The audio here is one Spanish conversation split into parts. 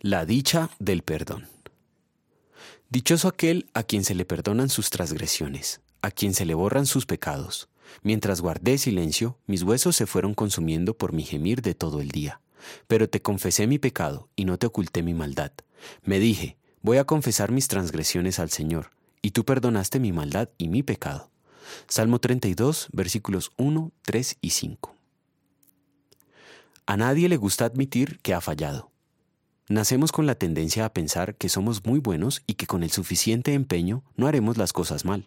La dicha del perdón. Dichoso aquel a quien se le perdonan sus transgresiones, a quien se le borran sus pecados. Mientras guardé silencio, mis huesos se fueron consumiendo por mi gemir de todo el día. Pero te confesé mi pecado y no te oculté mi maldad. Me dije, voy a confesar mis transgresiones al Señor, y tú perdonaste mi maldad y mi pecado. Salmo 32, versículos 1, 3 y 5. A nadie le gusta admitir que ha fallado. Nacemos con la tendencia a pensar que somos muy buenos y que con el suficiente empeño no haremos las cosas mal.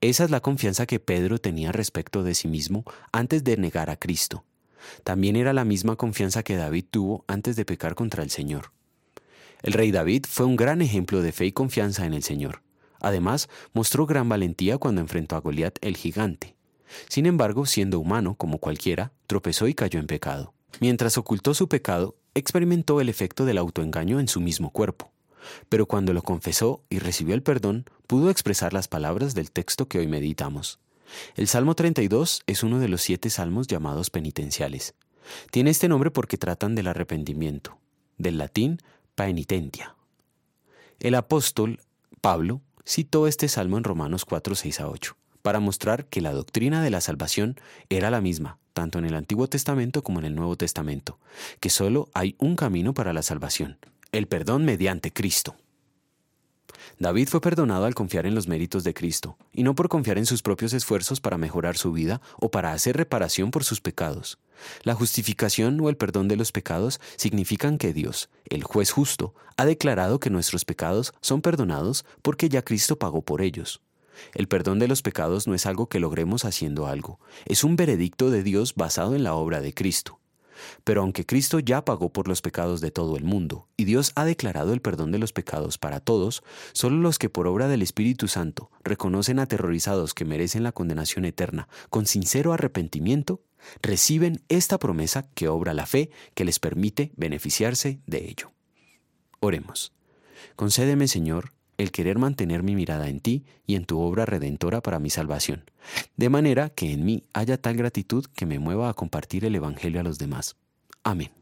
Esa es la confianza que Pedro tenía respecto de sí mismo antes de negar a Cristo. También era la misma confianza que David tuvo antes de pecar contra el Señor. El rey David fue un gran ejemplo de fe y confianza en el Señor. Además, mostró gran valentía cuando enfrentó a Goliat el gigante. Sin embargo, siendo humano como cualquiera, tropezó y cayó en pecado. Mientras ocultó su pecado, experimentó el efecto del autoengaño en su mismo cuerpo. Pero cuando lo confesó y recibió el perdón, pudo expresar las palabras del texto que hoy meditamos. El Salmo 32 es uno de los siete salmos llamados penitenciales. Tiene este nombre porque tratan del arrepentimiento, del latín penitentia. El apóstol Pablo citó este salmo en Romanos 4, 6 a 8, para mostrar que la doctrina de la salvación era la misma, tanto en el Antiguo Testamento como en el Nuevo Testamento, que solo hay un camino para la salvación, el perdón mediante Cristo. David fue perdonado al confiar en los méritos de Cristo, y no por confiar en sus propios esfuerzos para mejorar su vida o para hacer reparación por sus pecados. La justificación o el perdón de los pecados significan que Dios, el juez justo, ha declarado que nuestros pecados son perdonados porque ya Cristo pagó por ellos. El perdón de los pecados no es algo que logremos haciendo algo, es un veredicto de Dios basado en la obra de Cristo. Pero aunque Cristo ya pagó por los pecados de todo el mundo, y Dios ha declarado el perdón de los pecados para todos, solo los que por obra del Espíritu Santo reconocen aterrorizados que merecen la condenación eterna con sincero arrepentimiento, reciben esta promesa que obra la fe que les permite beneficiarse de ello. Oremos. Concédeme, Señor, el querer mantener mi mirada en ti y en tu obra redentora para mi salvación, de manera que en mí haya tal gratitud que me mueva a compartir el Evangelio a los demás. Amén.